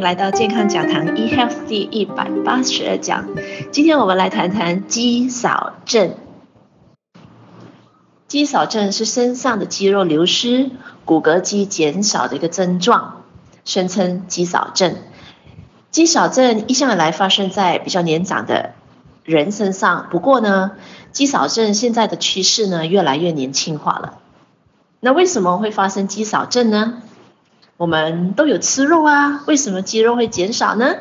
来到健康讲堂 eHealth 第一百八十二讲。今天我们来谈谈肌少症。肌少症是身上的肌肉流失、骨骼肌减少的一个症状，宣称肌少症。肌少症一向以来发生在比较年长的人身上，不过呢，肌少症现在的趋势呢，越来越年轻化了。那为什么会发生肌少症呢？我们都有吃肉啊，为什么肌肉会减少呢？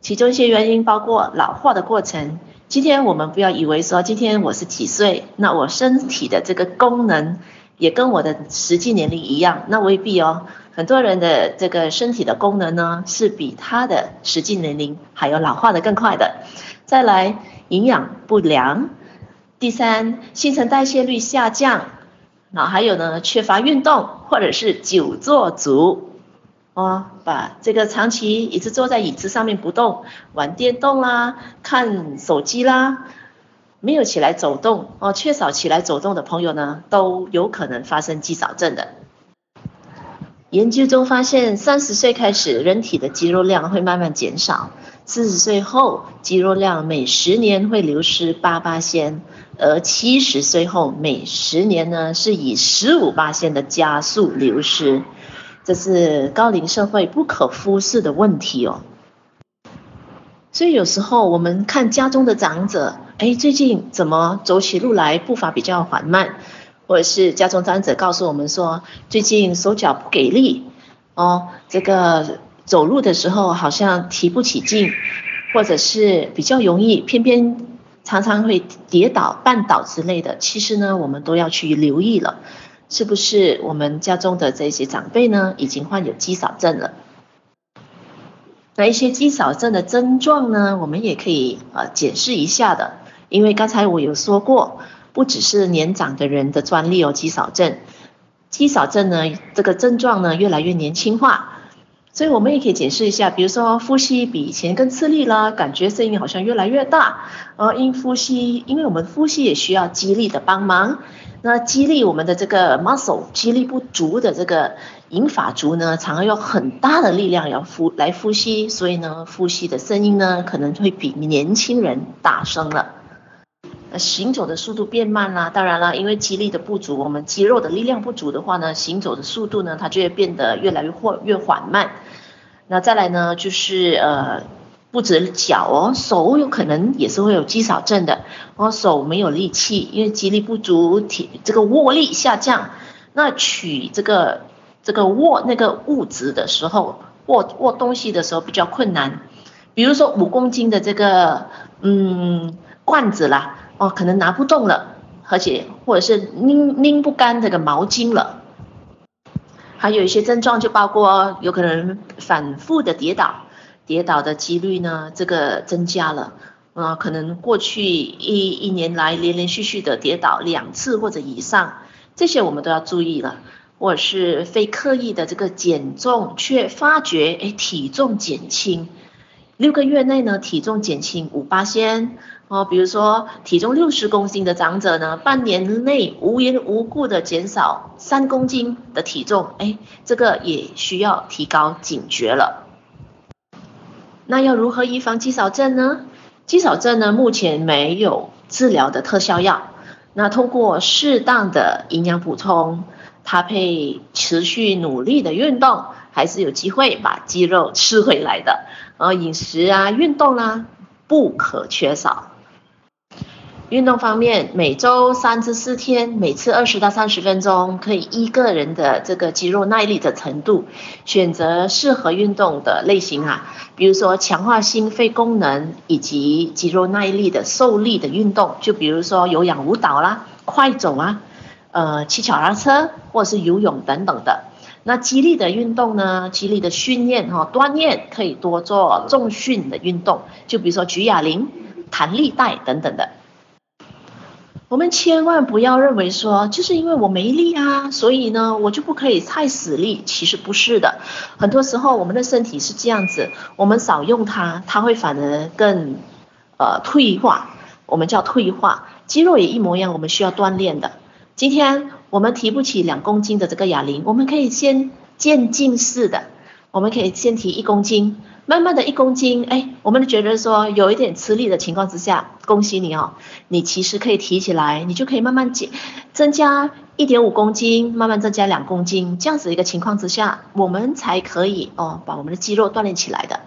其中一些原因包括老化的过程。今天我们不要以为说今天我是几岁，那我身体的这个功能也跟我的实际年龄一样，那未必哦。很多人的这个身体的功能呢，是比他的实际年龄还有老化的更快的。再来，营养不良。第三，新陈代谢率下降。那还有呢，缺乏运动，或者是久坐族，哦，把这个长期一直坐在椅子上面不动，玩电动啦，看手机啦，没有起来走动，哦，缺少起来走动的朋友呢，都有可能发生肌少症的。研究中发现，三十岁开始，人体的肌肉量会慢慢减少，四十岁后，肌肉量每十年会流失八八仙。而七十岁后，每十年呢是以十五八仙的加速流失，这是高龄社会不可忽视的问题哦。所以有时候我们看家中的长者，哎，最近怎么走起路来步伐比较缓慢，或者是家中长者告诉我们说，最近手脚不给力哦，这个走路的时候好像提不起劲，或者是比较容易偏偏。常常会跌倒、绊倒之类的，其实呢，我们都要去留意了，是不是我们家中的这些长辈呢，已经患有肌少症了？那一些肌少症的症状呢，我们也可以呃解释一下的，因为刚才我有说过，不只是年长的人的专利哦，肌少症，肌少症呢，这个症状呢，越来越年轻化。所以我们也可以解释一下，比如说呼吸比以前更吃力了，感觉声音好像越来越大。呃，因呼吸，因为我们呼吸也需要肌力的帮忙。那肌力我们的这个 muscle 肌力不足的这个银发族呢，常常有很大的力量要呼来呼吸，所以呢，呼吸的声音呢可能会比年轻人大声了。行走的速度变慢啦，当然啦，因为肌力的不足，我们肌肉的力量不足的话呢，行走的速度呢，它就会变得越来越或越缓慢。那再来呢，就是呃，不止脚哦，手有可能也是会有肌少症的。哦，手没有力气，因为肌力不足，体这个握力下降。那取这个这个握那个物质的时候，握握东西的时候比较困难。比如说五公斤的这个嗯罐子啦，哦，可能拿不动了，而且或者是拎拎不干这个毛巾了。还有一些症状就包括有可能反复的跌倒，跌倒的几率呢，这个增加了，啊、可能过去一一年来连连续续的跌倒两次或者以上，这些我们都要注意了，或者是非刻意的这个减重却发觉哎体重减轻，六个月内呢体重减轻五八仙。哦，比如说体重六十公斤的长者呢，半年内无缘无故的减少三公斤的体重，哎，这个也需要提高警觉了。那要如何预防肌少症呢？肌少症呢，目前没有治疗的特效药。那通过适当的营养补充，搭配持续努力的运动，还是有机会把肌肉吃回来的。然后饮食啊，运动啊，不可缺少。运动方面，每周三至四天，每次二十到三十分钟，可以依个人的这个肌肉耐力的程度，选择适合运动的类型啊。比如说强化心肺功能以及肌肉耐力的受力的运动，就比如说有氧舞蹈啦、快走啊、呃骑脚踏车或是游泳等等的。那肌力的运动呢，肌力的训练哈、哦，锻炼可以多做重训的运动，就比如说举哑铃、弹力带等等的。我们千万不要认为说，就是因为我没力啊，所以呢，我就不可以太使力。其实不是的，很多时候我们的身体是这样子，我们少用它，它会反而更呃退化。我们叫退化，肌肉也一模一样，我们需要锻炼的。今天我们提不起两公斤的这个哑铃，我们可以先渐进式的，我们可以先提一公斤，慢慢的一公斤，哎，我们觉得说有一点吃力的情况之下，恭喜你哦，你其实可以提起来，你就可以慢慢减，增加一点五公斤，慢慢增加两公斤，这样子一个情况之下，我们才可以哦把我们的肌肉锻炼起来的。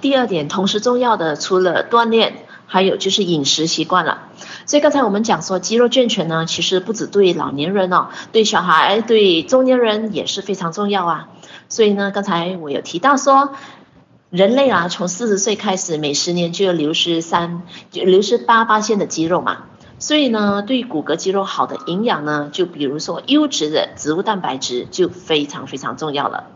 第二点，同时重要的，除了锻炼。还有就是饮食习惯了，所以刚才我们讲说肌肉健全呢，其实不只对老年人哦，对小孩、对中年人也是非常重要啊。所以呢，刚才我有提到说，人类啊，从四十岁开始，每十年就要流失三，就流失八八线的肌肉嘛。所以呢，对于骨骼肌肉好的营养呢，就比如说优质的植物蛋白质就非常非常重要了。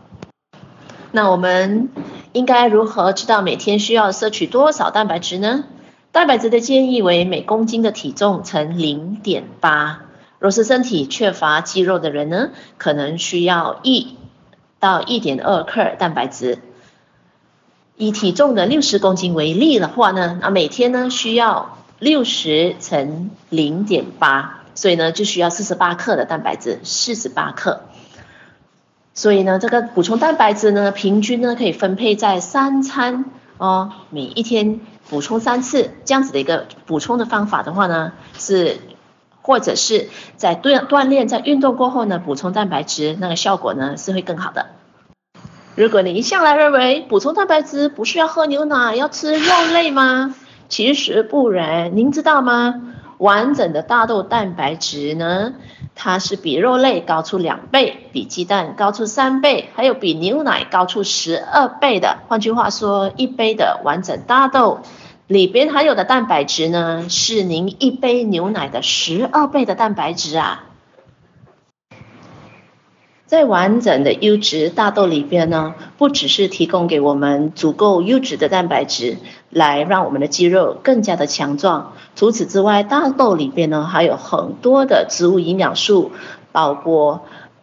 那我们应该如何知道每天需要摄取多少蛋白质呢？蛋白质的建议为每公斤的体重乘零点八。若是身体缺乏肌肉的人呢，可能需要一到一点二克蛋白质。以体重的六十公斤为例的话呢，那每天呢需要六十乘零点八，所以呢就需要四十八克的蛋白质，四十八克。所以呢，这个补充蛋白质呢，平均呢可以分配在三餐哦，每一天。补充三次这样子的一个补充的方法的话呢，是或者是在锻锻炼在运动过后呢，补充蛋白质，那个效果呢是会更好的。如果你一向来认为补充蛋白质不是要喝牛奶，要吃肉类吗？其实不然，您知道吗？完整的大豆蛋白质呢，它是比肉类高出两倍，比鸡蛋高出三倍，还有比牛奶高出十二倍的。换句话说，一杯的完整大豆里边含有的蛋白质呢，是您一杯牛奶的十二倍的蛋白质啊。在完整的优质大豆里边呢，不只是提供给我们足够优质的蛋白质，来让我们的肌肉更加的强壮。除此之外，大豆里边呢还有很多的植物营养素，包括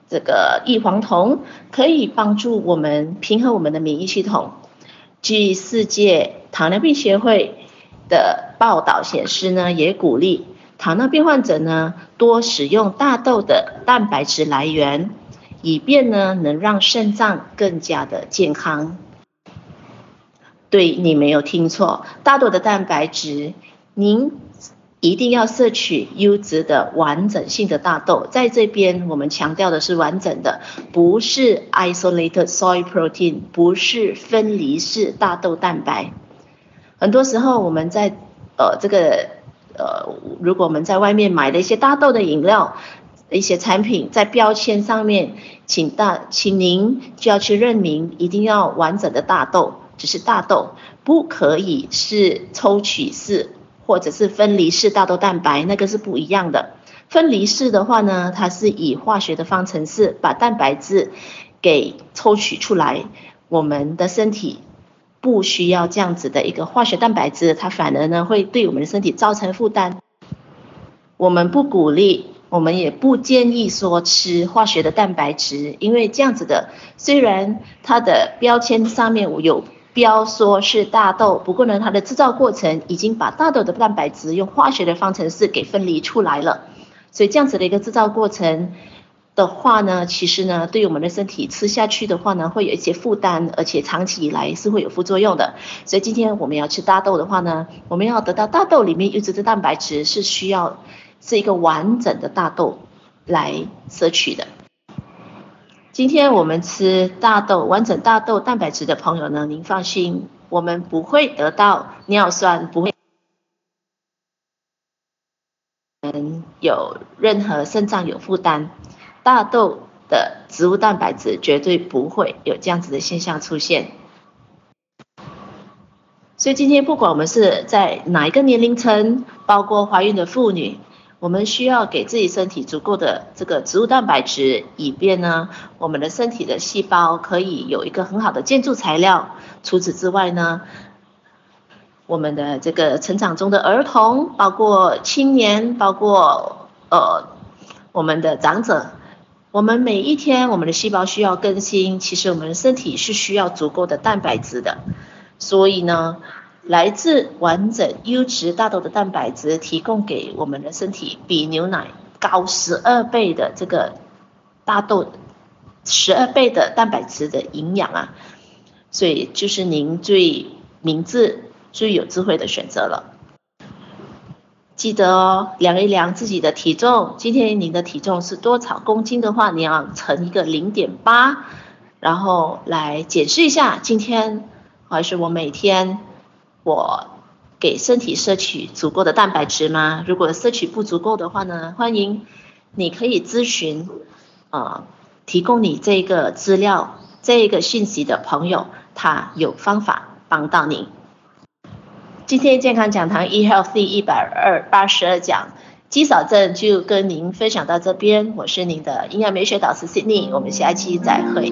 这个异黄酮，可以帮助我们平衡我们的免疫系统。据世界糖尿病协会的报道显示呢，也鼓励糖尿病患者呢多使用大豆的蛋白质来源。以便呢，能让肾脏更加的健康。对，你没有听错，大豆的蛋白质，您一定要摄取优质的完整性的大豆。在这边，我们强调的是完整的，不是 isolated soy protein，不是分离式大豆蛋白。很多时候，我们在呃这个呃，如果我们在外面买的一些大豆的饮料。一些产品在标签上面，请大，请您就要去认明，一定要完整的大豆，只是大豆，不可以是抽取式或者是分离式大豆蛋白，那个是不一样的。分离式的话呢，它是以化学的方程式把蛋白质给抽取出来，我们的身体不需要这样子的一个化学蛋白质，它反而呢会对我们的身体造成负担。我们不鼓励。我们也不建议说吃化学的蛋白质，因为这样子的，虽然它的标签上面有标说是大豆，不过呢，它的制造过程已经把大豆的蛋白质用化学的方程式给分离出来了，所以这样子的一个制造过程的话呢，其实呢，对于我们的身体吃下去的话呢，会有一些负担，而且长期以来是会有副作用的。所以今天我们要吃大豆的话呢，我们要得到大豆里面优质的蛋白质是需要。是一个完整的大豆来摄取的。今天我们吃大豆，完整大豆蛋白质的朋友呢，您放心，我们不会得到尿酸，不会嗯有任何肾脏有负担。大豆的植物蛋白质绝对不会有这样子的现象出现。所以今天不管我们是在哪一个年龄层，包括怀孕的妇女。我们需要给自己身体足够的这个植物蛋白质，以便呢，我们的身体的细胞可以有一个很好的建筑材料。除此之外呢，我们的这个成长中的儿童，包括青年，包括呃我们的长者，我们每一天我们的细胞需要更新，其实我们的身体是需要足够的蛋白质的，所以呢。来自完整优质大豆的蛋白质提供给我们的身体比牛奶高十二倍的这个大豆十二倍的蛋白质的营养啊，所以就是您最明智、最有智慧的选择了。记得哦，量一量自己的体重。今天您的体重是多少公斤的话，你要乘一个零点八，然后来检视一下，今天还是我每天我给身体摄取足够的蛋白质吗？如果摄取不足够的话呢，欢迎你可以咨询啊。呃提供你这个资料、这个信息的朋友，他有方法帮到你。今天健康讲堂 eHealthy 一百二八十二讲肌少症就跟您分享到这边，我是您的营养美学导师 Sydney，我们下期再会。